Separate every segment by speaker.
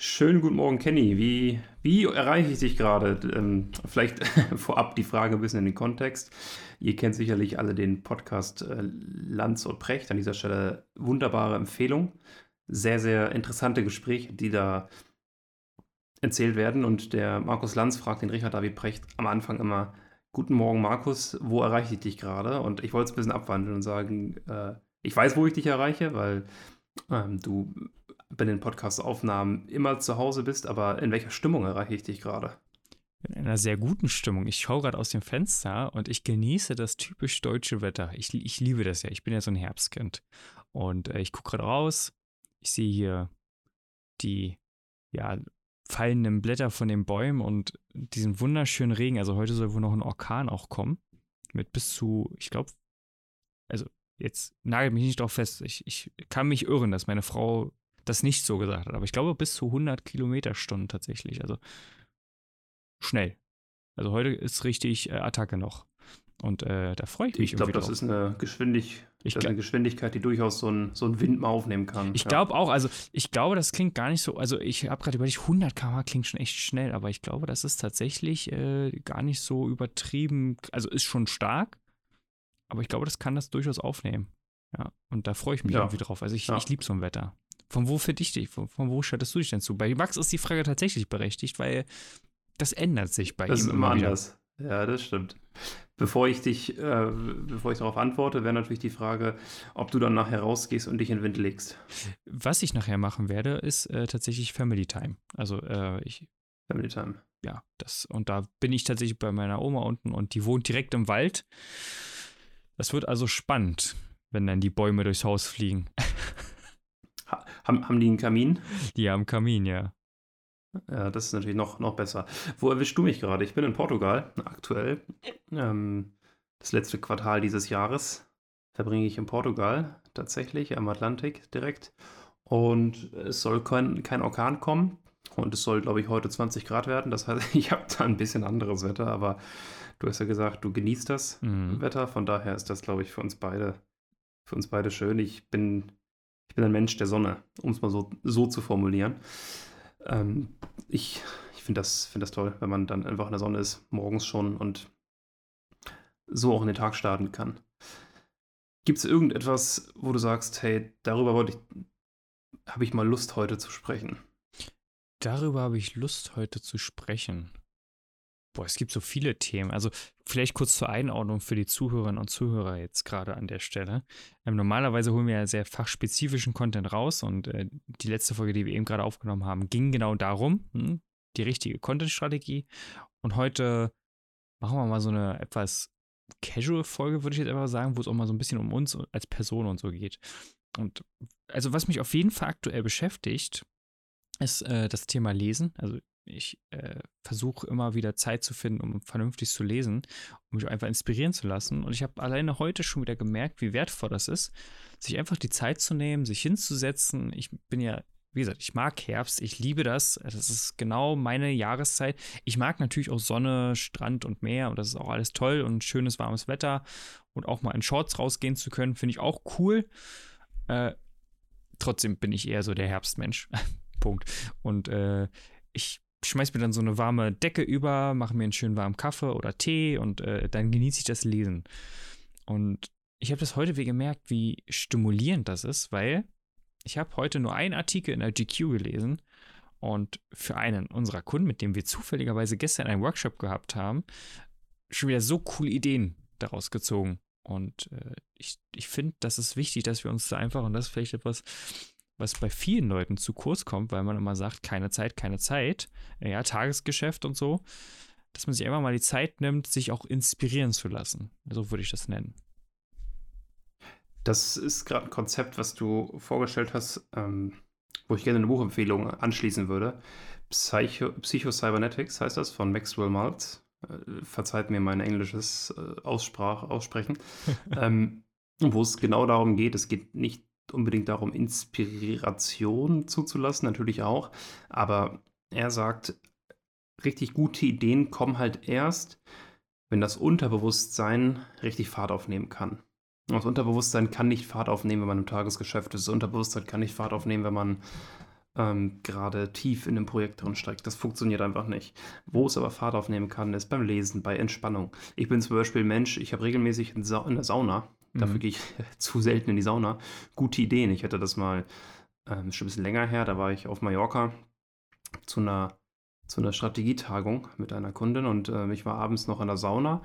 Speaker 1: Schönen guten Morgen, Kenny. Wie, wie erreiche ich dich gerade? Ähm, vielleicht vorab die Frage ein bisschen in den Kontext. Ihr kennt sicherlich alle den Podcast äh, Lanz und Precht. An dieser Stelle wunderbare Empfehlung. Sehr, sehr interessante Gespräche, die da erzählt werden. Und der Markus Lanz fragt den Richard David Precht am Anfang immer: Guten Morgen, Markus, wo erreiche ich dich gerade? Und ich wollte es ein bisschen abwandeln und sagen: äh, Ich weiß, wo ich dich erreiche, weil ähm, du bei den Podcast-Aufnahmen immer zu Hause bist, aber in welcher Stimmung erreiche ich dich gerade?
Speaker 2: In einer sehr guten Stimmung. Ich schaue gerade aus dem Fenster und ich genieße das typisch deutsche Wetter. Ich, ich liebe das ja. Ich bin ja so ein Herbstkind. Und äh, ich gucke gerade raus. Ich sehe hier die ja, fallenden Blätter von den Bäumen und diesen wunderschönen Regen. Also heute soll wohl noch ein Orkan auch kommen. Mit bis zu, ich glaube, also jetzt nagelt mich nicht drauf fest. Ich, ich kann mich irren, dass meine Frau das nicht so gesagt hat. Aber ich glaube bis zu 100 Kilometerstunden tatsächlich. Also schnell. Also heute ist richtig äh, Attacke noch. Und äh, da freue ich mich.
Speaker 1: Ich glaube, das ist eine, Geschwindig das ist eine Geschwindigkeit, die durchaus so ein, so ein Wind mal aufnehmen kann.
Speaker 2: Ich ja. glaube auch, also ich glaube, das klingt gar nicht so, also ich habe gerade überlegt, 100 km klingt schon echt schnell, aber ich glaube, das ist tatsächlich äh, gar nicht so übertrieben, also ist schon stark, aber ich glaube, das kann das durchaus aufnehmen. Ja, und da freue ich mich ja. irgendwie drauf. Also ich, ja. ich liebe so ein Wetter. Von wo für dich, von, von wo schaltest du dich denn zu? Bei Max ist die Frage tatsächlich berechtigt, weil das ändert sich bei
Speaker 1: das
Speaker 2: ihm
Speaker 1: ist immer anders. Ja, das stimmt. Bevor ich dich, äh, bevor ich darauf antworte, wäre natürlich die Frage, ob du dann nachher rausgehst und dich in den Wind legst.
Speaker 2: Was ich nachher machen werde, ist äh, tatsächlich Family Time. Also äh, ich.
Speaker 1: Family Time.
Speaker 2: Ja, das, und da bin ich tatsächlich bei meiner Oma unten und die wohnt direkt im Wald. Das wird also spannend, wenn dann die Bäume durchs Haus fliegen.
Speaker 1: Haben, haben die einen Kamin?
Speaker 2: Die haben einen Kamin, ja.
Speaker 1: Ja, das ist natürlich noch, noch besser. Wo erwischst du mich gerade? Ich bin in Portugal aktuell. Ähm, das letzte Quartal dieses Jahres verbringe ich in Portugal tatsächlich am Atlantik direkt. Und es soll kein, kein Orkan kommen. Und es soll, glaube ich, heute 20 Grad werden. Das heißt, ich habe da ein bisschen anderes Wetter, aber du hast ja gesagt, du genießt das mhm. Wetter. Von daher ist das, glaube ich, für uns beide, für uns beide schön. Ich bin ich bin ein Mensch der Sonne, um es mal so, so zu formulieren. Ähm, ich ich finde das, find das toll, wenn man dann einfach in der Sonne ist, morgens schon und so auch in den Tag starten kann. Gibt es irgendetwas, wo du sagst, hey, darüber wollte ich, habe ich mal Lust heute zu sprechen?
Speaker 2: Darüber habe ich Lust heute zu sprechen. Boah, es gibt so viele Themen. Also vielleicht kurz zur Einordnung für die Zuhörerinnen und Zuhörer jetzt gerade an der Stelle. Ähm, normalerweise holen wir ja sehr fachspezifischen Content raus und äh, die letzte Folge, die wir eben gerade aufgenommen haben, ging genau darum, hm, die richtige Content-Strategie. Und heute machen wir mal so eine etwas Casual-Folge, würde ich jetzt einfach sagen, wo es auch mal so ein bisschen um uns als Person und so geht. Und also was mich auf jeden Fall aktuell beschäftigt, ist äh, das Thema Lesen. Also ich äh, versuche immer wieder Zeit zu finden, um vernünftig zu lesen, um mich einfach inspirieren zu lassen. Und ich habe alleine heute schon wieder gemerkt, wie wertvoll das ist, sich einfach die Zeit zu nehmen, sich hinzusetzen. Ich bin ja, wie gesagt, ich mag Herbst, ich liebe das. Das ist genau meine Jahreszeit. Ich mag natürlich auch Sonne, Strand und Meer und das ist auch alles toll und schönes warmes Wetter und auch mal in Shorts rausgehen zu können, finde ich auch cool. Äh, trotzdem bin ich eher so der Herbstmensch. Punkt. Und äh, ich schmeiß mir dann so eine warme Decke über, mache mir einen schönen warmen Kaffee oder Tee und äh, dann genieße ich das Lesen. Und ich habe das heute wieder gemerkt, wie stimulierend das ist, weil ich habe heute nur einen Artikel in der GQ gelesen und für einen unserer Kunden, mit dem wir zufälligerweise gestern einen Workshop gehabt haben, schon wieder so coole Ideen daraus gezogen. Und äh, ich, ich finde, das ist wichtig, dass wir uns da einfach, und das ist vielleicht etwas, was bei vielen Leuten zu kurz kommt, weil man immer sagt, keine Zeit, keine Zeit, ja, Tagesgeschäft und so, dass man sich einfach mal die Zeit nimmt, sich auch inspirieren zu lassen. So würde ich das nennen.
Speaker 1: Das ist gerade ein Konzept, was du vorgestellt hast, ähm, wo ich gerne eine Buchempfehlung anschließen würde. Psycho, Psycho-Cybernetics heißt das von Maxwell Maltz. Äh, verzeiht mir mein englisches äh, Aussprach, Aussprechen. ähm, wo es genau darum geht, es geht nicht unbedingt darum, Inspiration zuzulassen, natürlich auch. Aber er sagt, richtig gute Ideen kommen halt erst, wenn das Unterbewusstsein richtig Fahrt aufnehmen kann. Das Unterbewusstsein kann nicht Fahrt aufnehmen, wenn man im Tagesgeschäft ist. Das Unterbewusstsein kann nicht Fahrt aufnehmen, wenn man ähm, gerade tief in einem Projekt drin steckt. Das funktioniert einfach nicht. Wo es aber Fahrt aufnehmen kann, ist beim Lesen, bei Entspannung. Ich bin zum Beispiel Mensch, ich habe regelmäßig in, der Sauna, mhm. dafür gehe ich zu selten in die Sauna, gute Ideen. Ich hatte das mal ähm, schon ein bisschen länger her, da war ich auf Mallorca zu einer, zu einer Strategietagung mit einer Kundin und äh, ich war abends noch in der Sauna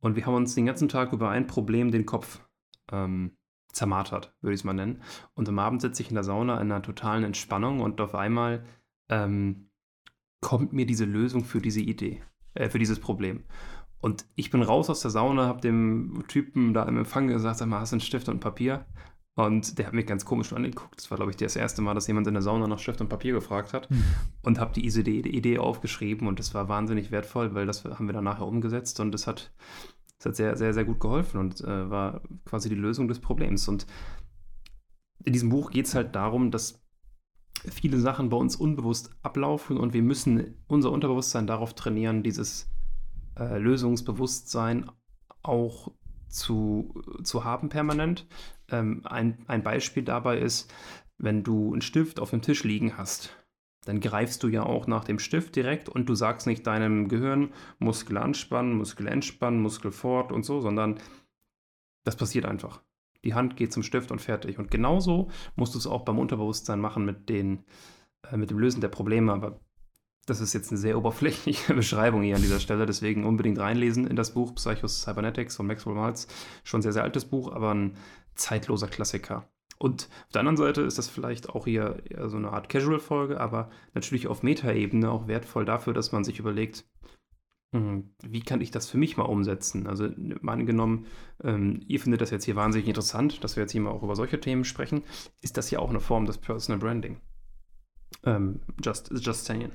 Speaker 1: und wir haben uns den ganzen Tag über ein Problem den Kopf ähm, zermartert, würde ich es mal nennen. Und am Abend sitze ich in der Sauna in einer totalen Entspannung und auf einmal ähm, kommt mir diese Lösung für diese Idee, äh, für dieses Problem. Und ich bin raus aus der Sauna, habe dem Typen da im Empfang gesagt, sag mal, hast du einen Stift und Papier? Und der hat mich ganz komisch angeguckt. Das war, glaube ich, das erste Mal, dass jemand in der Sauna nach Stift und Papier gefragt hat. Hm. Und habe die Idee, die Idee aufgeschrieben und das war wahnsinnig wertvoll, weil das haben wir dann nachher umgesetzt und das hat das hat sehr, sehr, sehr gut geholfen und äh, war quasi die Lösung des Problems. Und in diesem Buch geht es halt darum, dass viele Sachen bei uns unbewusst ablaufen und wir müssen unser Unterbewusstsein darauf trainieren, dieses äh, Lösungsbewusstsein auch zu, zu haben permanent. Ähm, ein, ein Beispiel dabei ist, wenn du einen Stift auf dem Tisch liegen hast dann greifst du ja auch nach dem Stift direkt und du sagst nicht deinem Gehirn Muskel anspannen, Muskel entspannen, Muskel fort und so, sondern das passiert einfach. Die Hand geht zum Stift und fertig. Und genauso musst du es auch beim Unterbewusstsein machen mit, den, äh, mit dem Lösen der Probleme. Aber das ist jetzt eine sehr oberflächliche Beschreibung hier an dieser Stelle. Deswegen unbedingt reinlesen in das Buch Psychos Cybernetics von Maxwell Maltz. Schon sehr, sehr altes Buch, aber ein zeitloser Klassiker. Und auf der anderen Seite ist das vielleicht auch hier so eine Art Casual-Folge, aber natürlich auf Metaebene auch wertvoll dafür, dass man sich überlegt, hm, wie kann ich das für mich mal umsetzen? Also mal angenommen, ähm, ihr findet das jetzt hier wahnsinnig interessant, dass wir jetzt hier mal auch über solche Themen sprechen, ist das ja auch eine Form des Personal Branding. Ähm, just, just saying.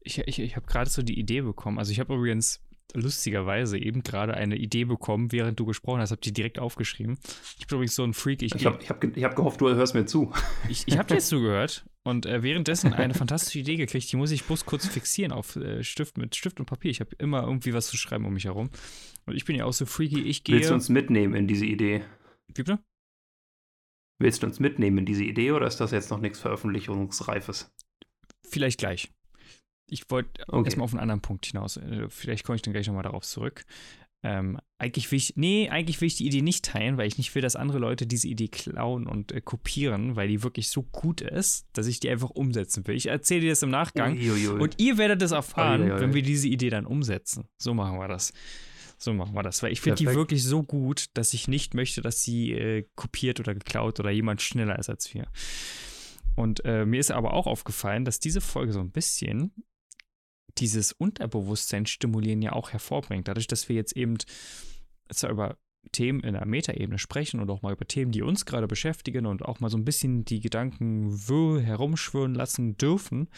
Speaker 2: Ich, ich, ich habe gerade so die Idee bekommen. Also ich habe übrigens lustigerweise eben gerade eine Idee bekommen, während du gesprochen hast. Hab die direkt aufgeschrieben. Ich bin übrigens so ein Freak.
Speaker 1: Ich, ich habe hab, hab gehofft, du hörst mir zu.
Speaker 2: Ich, ich habe dir jetzt zugehört und äh, währenddessen eine fantastische Idee gekriegt. Die muss ich bloß kurz fixieren auf äh, Stift mit Stift und Papier. Ich habe immer irgendwie was zu schreiben um mich herum. Und ich bin ja auch so freaky. Ich gehe.
Speaker 1: Willst du uns mitnehmen in diese Idee?
Speaker 2: Wie bitte?
Speaker 1: Willst du uns mitnehmen in diese Idee oder ist das jetzt noch nichts Veröffentlichungsreifes?
Speaker 2: Vielleicht gleich ich wollte okay. erstmal auf einen anderen Punkt hinaus. Äh, vielleicht komme ich dann gleich nochmal darauf zurück. Ähm, eigentlich will ich, nee, eigentlich will ich die Idee nicht teilen, weil ich nicht will, dass andere Leute diese Idee klauen und äh, kopieren, weil die wirklich so gut ist, dass ich die einfach umsetzen will. Ich erzähle dir das im Nachgang Uiuiui. und ihr werdet es erfahren, Uiuiui. wenn wir diese Idee dann umsetzen. So machen wir das. So machen wir das, weil ich finde die wirklich so gut, dass ich nicht möchte, dass sie äh, kopiert oder geklaut oder jemand schneller ist als wir. Und äh, mir ist aber auch aufgefallen, dass diese Folge so ein bisschen dieses Unterbewusstsein stimulieren ja auch hervorbringt. Dadurch, dass wir jetzt eben zwar über Themen in der Metaebene sprechen und auch mal über Themen, die uns gerade beschäftigen und auch mal so ein bisschen die Gedanken herumschwirren lassen dürfen,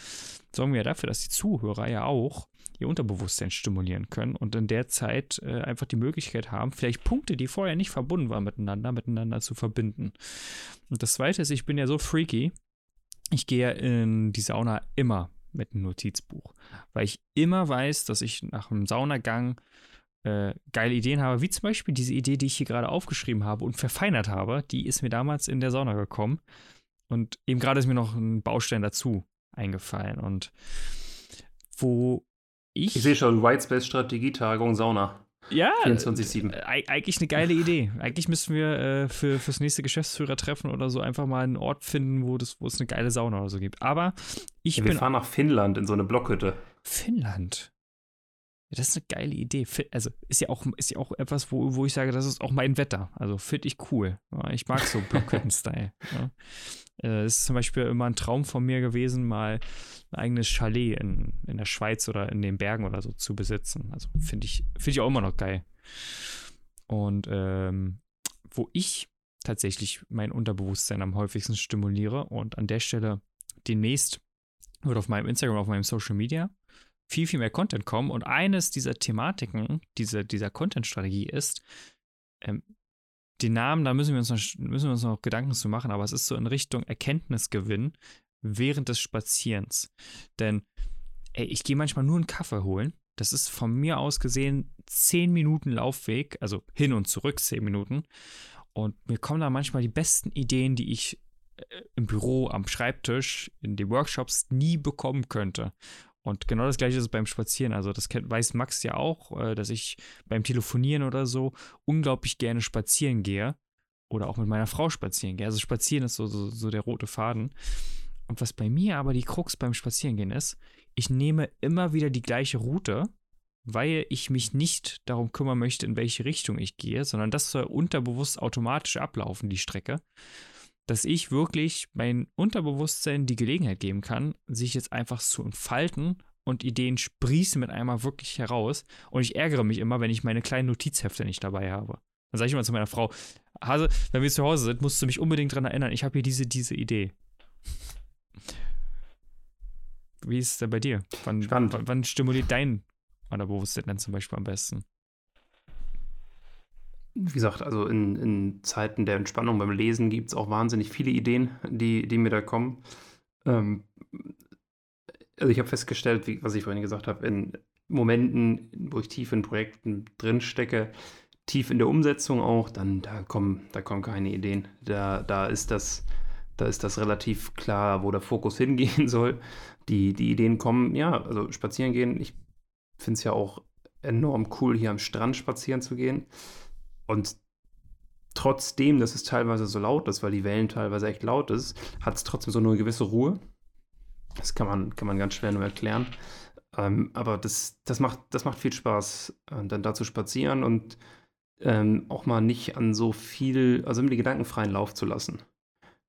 Speaker 2: sorgen wir ja dafür, dass die Zuhörer ja auch ihr Unterbewusstsein stimulieren können und in der Zeit äh, einfach die Möglichkeit haben, vielleicht Punkte, die vorher nicht verbunden waren miteinander, miteinander zu verbinden. Und das Zweite ist, ich bin ja so freaky, ich gehe in die Sauna immer mit einem Notizbuch. Weil ich immer weiß, dass ich nach einem Saunagang äh, geile Ideen habe, wie zum Beispiel diese Idee, die ich hier gerade aufgeschrieben habe und verfeinert habe, die ist mir damals in der Sauna gekommen. Und eben gerade ist mir noch ein Baustein dazu eingefallen. Und wo ich.
Speaker 1: Ich sehe schon, Whitespace Strategietagung Sauna.
Speaker 2: Ja, 24-7. Äh, eigentlich eine geile Idee. Eigentlich müssten wir äh, für, fürs nächste Geschäftsführertreffen oder so einfach mal einen Ort finden, wo, das, wo es eine geile Sauna oder so gibt. Aber ich
Speaker 1: ja,
Speaker 2: wir
Speaker 1: bin. Wir fahren nach Finnland in so eine Blockhütte.
Speaker 2: Finnland? Das ist eine geile Idee. Also ist ja auch, ist ja auch etwas, wo, wo ich sage, das ist auch mein Wetter. Also finde ich cool. Ich mag so Blockhütten-Style. ja. Äh, es ist zum Beispiel immer ein Traum von mir gewesen, mal ein eigenes Chalet in, in der Schweiz oder in den Bergen oder so zu besitzen. Also finde ich, find ich auch immer noch geil. Und ähm, wo ich tatsächlich mein Unterbewusstsein am häufigsten stimuliere und an der Stelle demnächst wird auf meinem Instagram, auf meinem Social Media viel, viel mehr Content kommen. Und eines dieser Thematiken, diese, dieser Content-Strategie ist, ähm, die Namen, da müssen wir, uns noch, müssen wir uns noch Gedanken zu machen, aber es ist so in Richtung Erkenntnisgewinn während des Spazierens. Denn ey, ich gehe manchmal nur einen Kaffee holen. Das ist von mir aus gesehen 10 Minuten Laufweg, also hin und zurück 10 Minuten. Und mir kommen da manchmal die besten Ideen, die ich äh, im Büro, am Schreibtisch, in den Workshops nie bekommen könnte. Und genau das gleiche ist beim Spazieren. Also, das weiß Max ja auch, äh, dass ich beim Telefonieren oder so unglaublich gerne spazieren gehe. Oder auch mit meiner Frau spazieren gehe. Also, spazieren ist so, so, so der rote Faden. Und was bei mir aber die Krux beim Spazierengehen ist, ich nehme immer wieder die gleiche Route, weil ich mich nicht darum kümmern möchte, in welche Richtung ich gehe, sondern das soll unterbewusst automatisch ablaufen, die Strecke dass ich wirklich mein Unterbewusstsein die Gelegenheit geben kann, sich jetzt einfach zu entfalten und Ideen sprießen mit einmal wirklich heraus. Und ich ärgere mich immer, wenn ich meine kleinen Notizhefte nicht dabei habe. Dann sage ich immer zu meiner Frau, Hase, wenn wir zu Hause sind, musst du mich unbedingt daran erinnern, ich habe hier diese, diese Idee. Wie ist es denn bei dir? Wann, wann, wann stimuliert dein Unterbewusstsein denn zum Beispiel am besten?
Speaker 1: Wie gesagt, also in, in Zeiten der Entspannung beim Lesen gibt es auch wahnsinnig viele Ideen, die, die mir da kommen. Ähm, also ich habe festgestellt, wie, was ich vorhin gesagt habe, in Momenten, wo ich tief in Projekten drin stecke, tief in der Umsetzung auch, dann da kommen, da kommen keine Ideen. Da, da ist das, da ist das relativ klar, wo der Fokus hingehen soll. Die, die Ideen kommen, ja, also spazieren gehen. Ich finde es ja auch enorm cool, hier am Strand spazieren zu gehen. Und trotzdem, dass es teilweise so laut ist, weil die Wellen teilweise echt laut ist, hat es trotzdem so eine gewisse Ruhe. Das kann man, kann man ganz schwer nur erklären. Ähm, aber das, das, macht, das macht viel Spaß, äh, dann da zu spazieren und ähm, auch mal nicht an so viel, also immer die Gedanken freien Lauf zu lassen.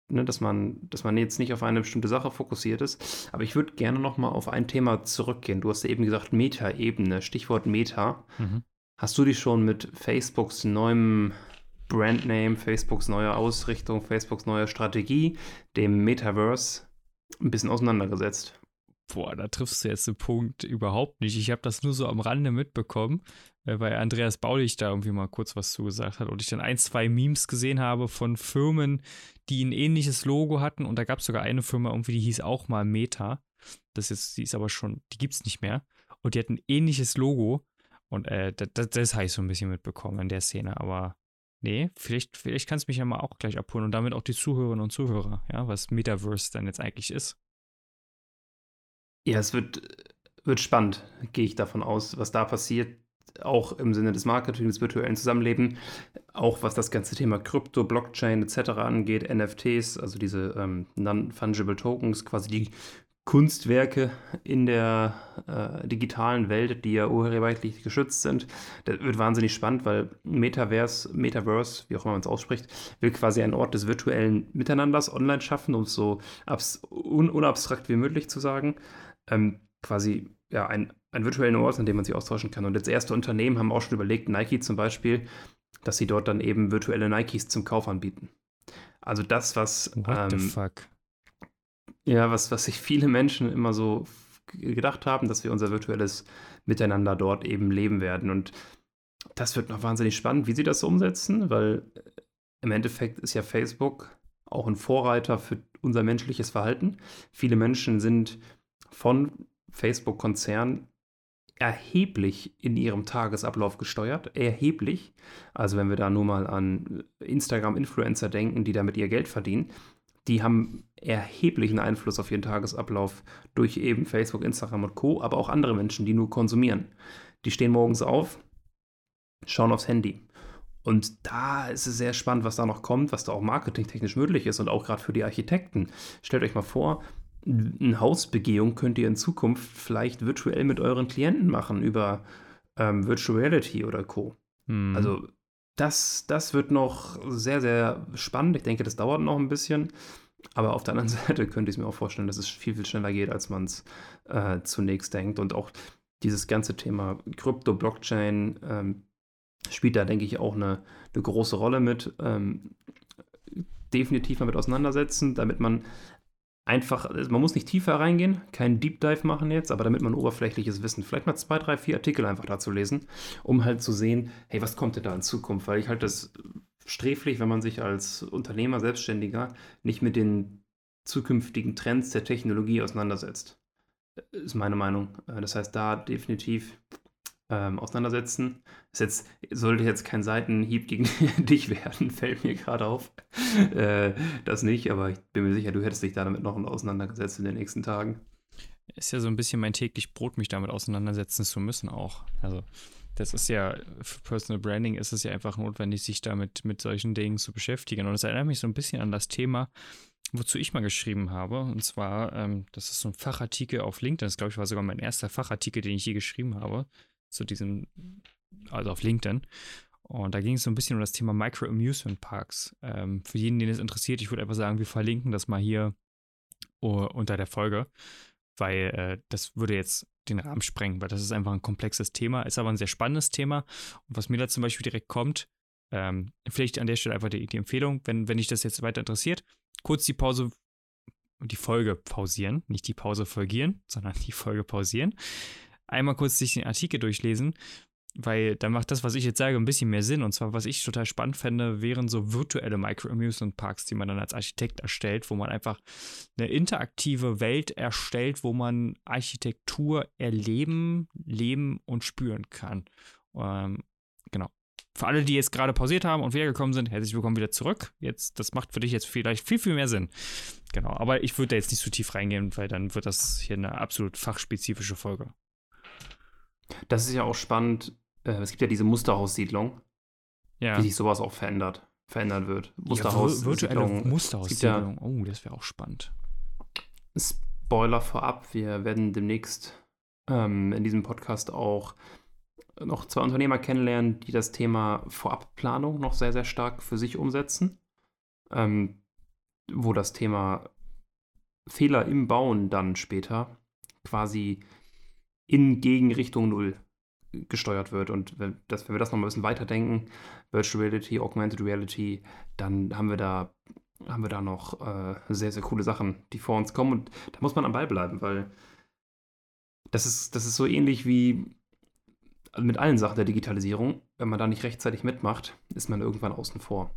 Speaker 1: Ne, dass, man, dass man jetzt nicht auf eine bestimmte Sache fokussiert ist. Aber ich würde gerne noch mal auf ein Thema zurückgehen. Du hast ja eben gesagt, Meta-Ebene, Stichwort Meta. Mhm. Hast du dich schon mit Facebooks neuem Brandname, Facebooks neuer Ausrichtung, Facebooks neuer Strategie, dem Metaverse, ein bisschen auseinandergesetzt?
Speaker 2: Boah, da triffst du jetzt den Punkt überhaupt nicht. Ich habe das nur so am Rande mitbekommen, äh, weil Andreas Baulich da irgendwie mal kurz was zugesagt hat und ich dann ein, zwei Memes gesehen habe von Firmen, die ein ähnliches Logo hatten und da gab es sogar eine Firma irgendwie, die hieß auch mal Meta. Das ist, die ist aber schon, die gibt es nicht mehr. Und die hat ein ähnliches Logo und äh, das, das habe ich so ein bisschen mitbekommen in der Szene. Aber nee, vielleicht, vielleicht kannst du mich ja mal auch gleich abholen und damit auch die Zuhörerinnen und Zuhörer, ja, was Metaverse dann jetzt eigentlich ist.
Speaker 1: Ja, es wird, wird spannend, gehe ich davon aus, was da passiert. Auch im Sinne des Marketing, des virtuellen Zusammenlebens, auch was das ganze Thema Krypto, Blockchain etc. angeht, NFTs, also diese ähm, Non-Fungible Tokens, quasi die Kunstwerke in der äh, digitalen Welt, die ja urheberrechtlich geschützt sind. Das wird wahnsinnig spannend, weil Metaverse, Metaverse, wie auch immer man es ausspricht, will quasi einen Ort des virtuellen Miteinanders online schaffen, um es so un unabstrakt wie möglich zu sagen. Ähm, quasi ja, ein, einen virtuellen Ort, an dem man sich austauschen kann. Und jetzt erste Unternehmen haben auch schon überlegt, Nike zum Beispiel, dass sie dort dann eben virtuelle Nikes zum Kauf anbieten. Also das, was.
Speaker 2: What ähm, the fuck?
Speaker 1: Ja, was, was sich viele Menschen immer so gedacht haben, dass wir unser virtuelles Miteinander dort eben leben werden. Und das wird noch wahnsinnig spannend, wie sie das umsetzen, weil äh, im Endeffekt ist ja Facebook auch ein Vorreiter für unser menschliches Verhalten. Viele Menschen sind von Facebook-Konzern erheblich in ihrem Tagesablauf gesteuert. Erheblich. Also wenn wir da nur mal an Instagram-Influencer denken, die damit ihr Geld verdienen, die haben erheblichen Einfluss auf ihren Tagesablauf durch eben Facebook, Instagram und Co., aber auch andere Menschen, die nur konsumieren. Die stehen morgens auf, schauen aufs Handy. Und da ist es sehr spannend, was da noch kommt, was da auch marketingtechnisch möglich ist und auch gerade für die Architekten. Stellt euch mal vor, eine Hausbegehung könnt ihr in Zukunft vielleicht virtuell mit euren Klienten machen über ähm, Virtual Reality oder Co. Hm. Also das, das wird noch sehr, sehr spannend. Ich denke, das dauert noch ein bisschen. Aber auf der anderen Seite könnte ich mir auch vorstellen, dass es viel, viel schneller geht, als man es äh, zunächst denkt. Und auch dieses ganze Thema Krypto, Blockchain ähm, spielt da, denke ich, auch eine, eine große Rolle mit. Ähm, definitiv damit auseinandersetzen, damit man einfach, also man muss nicht tiefer reingehen, keinen Deep Dive machen jetzt, aber damit man oberflächliches Wissen, vielleicht mal zwei, drei, vier Artikel einfach dazu lesen, um halt zu sehen, hey, was kommt denn da in Zukunft? Weil ich halt das sträflich, wenn man sich als Unternehmer, Selbstständiger nicht mit den zukünftigen Trends der Technologie auseinandersetzt. Ist meine Meinung. Äh, das heißt, da definitiv ähm, auseinandersetzen. Das jetzt, sollte jetzt kein Seitenhieb gegen dich werden, fällt mir gerade auf. Äh, das nicht, aber ich bin mir sicher, du hättest dich da damit noch auseinandergesetzt in den nächsten Tagen.
Speaker 2: Ist ja so ein bisschen mein täglich Brot, mich damit auseinandersetzen zu müssen auch. Also das ist ja, für Personal Branding ist es ja einfach notwendig, sich damit mit solchen Dingen zu beschäftigen. Und es erinnert mich so ein bisschen an das Thema, wozu ich mal geschrieben habe. Und zwar, ähm, das ist so ein Fachartikel auf LinkedIn. Das, glaube ich, war sogar mein erster Fachartikel, den ich je geschrieben habe. Zu diesem, also auf LinkedIn. Und da ging es so ein bisschen um das Thema Micro-Amusement Parks. Ähm, für jeden, den es interessiert, ich würde einfach sagen, wir verlinken das mal hier unter der Folge, weil äh, das würde jetzt den Rahmen sprengen, weil das ist einfach ein komplexes Thema, ist aber ein sehr spannendes Thema. Und was mir da zum Beispiel direkt kommt, ähm, vielleicht an der Stelle einfach die, die Empfehlung, wenn, wenn dich das jetzt weiter interessiert, kurz die Pause und die Folge pausieren, nicht die Pause folgieren, sondern die Folge pausieren. Einmal kurz sich den Artikel durchlesen, weil dann macht das, was ich jetzt sage, ein bisschen mehr Sinn. Und zwar, was ich total spannend fände, wären so virtuelle Micro-Amusement-Parks, die man dann als Architekt erstellt, wo man einfach eine interaktive Welt erstellt, wo man Architektur erleben, leben und spüren kann. Ähm, genau für alle, die jetzt gerade pausiert haben und wiedergekommen sind, herzlich willkommen wieder zurück. Jetzt, das macht für dich jetzt vielleicht viel, viel mehr Sinn. Genau, aber ich würde da jetzt nicht zu tief reingehen, weil dann wird das hier eine absolut fachspezifische Folge.
Speaker 1: Das ist ja auch spannend. Äh, es gibt ja diese Musterhaussiedlung, ja. wie sich sowas auch verändert, verändern wird.
Speaker 2: Musterhaus ja, virtuelle Musterhaussiedlung. Ja, oh, das wäre auch spannend.
Speaker 1: Spoiler vorab, wir werden demnächst ähm, in diesem Podcast auch noch zwei Unternehmer kennenlernen, die das Thema Vorabplanung noch sehr, sehr stark für sich umsetzen. Ähm, wo das Thema Fehler im Bauen dann später quasi in Gegenrichtung Null gesteuert wird. Und wenn, das, wenn wir das noch mal ein bisschen weiterdenken, Virtual Reality, Augmented Reality, dann haben wir da, haben wir da noch äh, sehr, sehr coole Sachen, die vor uns kommen. Und da muss man am Ball bleiben, weil das ist, das ist so ähnlich wie mit allen Sachen der Digitalisierung, wenn man da nicht rechtzeitig mitmacht, ist man irgendwann außen vor.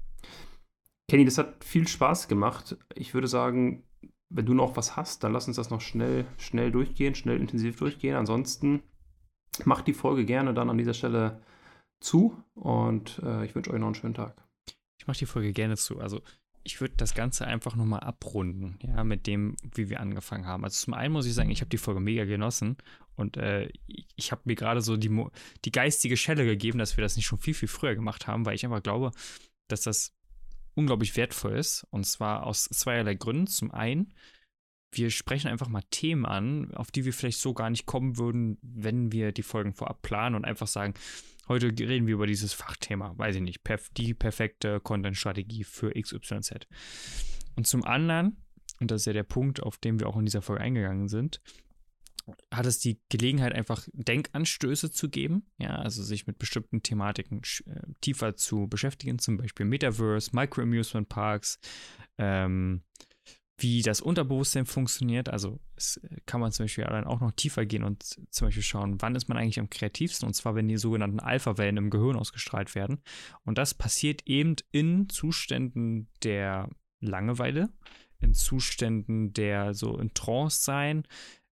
Speaker 1: Kenny, das hat viel Spaß gemacht. Ich würde sagen, wenn du noch was hast, dann lass uns das noch schnell, schnell durchgehen, schnell intensiv durchgehen. Ansonsten macht die Folge gerne dann an dieser Stelle zu und äh, ich wünsche euch noch einen schönen Tag.
Speaker 2: Ich mache die Folge gerne zu. Also ich würde das Ganze einfach nochmal abrunden, ja, mit dem, wie wir angefangen haben. Also zum einen muss ich sagen, ich habe die Folge mega genossen und äh, ich habe mir gerade so die, die geistige Schelle gegeben, dass wir das nicht schon viel, viel früher gemacht haben, weil ich einfach glaube, dass das unglaublich wertvoll ist. Und zwar aus zweierlei Gründen. Zum einen, wir sprechen einfach mal Themen an, auf die wir vielleicht so gar nicht kommen würden, wenn wir die Folgen vorab planen und einfach sagen, heute reden wir über dieses Fachthema, weiß ich nicht, perf die perfekte Content-Strategie für XYZ. Und zum anderen, und das ist ja der Punkt, auf den wir auch in dieser Folge eingegangen sind, hat es die Gelegenheit, einfach Denkanstöße zu geben, ja, also sich mit bestimmten Thematiken äh, tiefer zu beschäftigen, zum Beispiel Metaverse, Micro-Amusement Parks, ähm, wie das Unterbewusstsein funktioniert. Also es äh, kann man zum Beispiel dann auch noch tiefer gehen und zum Beispiel schauen, wann ist man eigentlich am kreativsten und zwar, wenn die sogenannten Alpha-Wellen im Gehirn ausgestrahlt werden. Und das passiert eben in Zuständen der Langeweile, in Zuständen der so in Trance sein,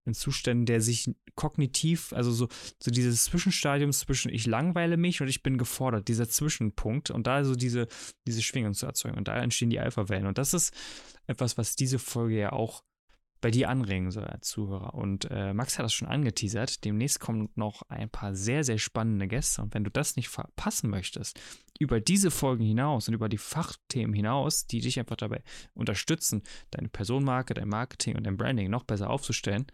Speaker 2: in Zuständen der sich kognitiv, also so, so dieses Zwischenstadium zwischen ich langweile mich und ich bin gefordert, dieser Zwischenpunkt und da so diese, diese Schwingung zu erzeugen. Und da entstehen die Alpha-Wellen. Und das ist etwas, was diese Folge ja auch bei dir anregen soll als Zuhörer. Und äh, Max hat das schon angeteasert. Demnächst kommen noch ein paar sehr, sehr spannende Gäste. Und wenn du das nicht verpassen möchtest, über diese Folgen hinaus und über die Fachthemen hinaus, die dich einfach dabei unterstützen, deine Personenmarke, dein Marketing und dein Branding noch besser aufzustellen,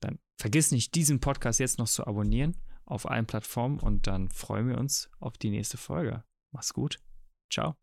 Speaker 2: dann vergiss nicht, diesen Podcast jetzt noch zu abonnieren auf allen Plattformen und dann freuen wir uns auf die nächste Folge. Mach's gut. Ciao.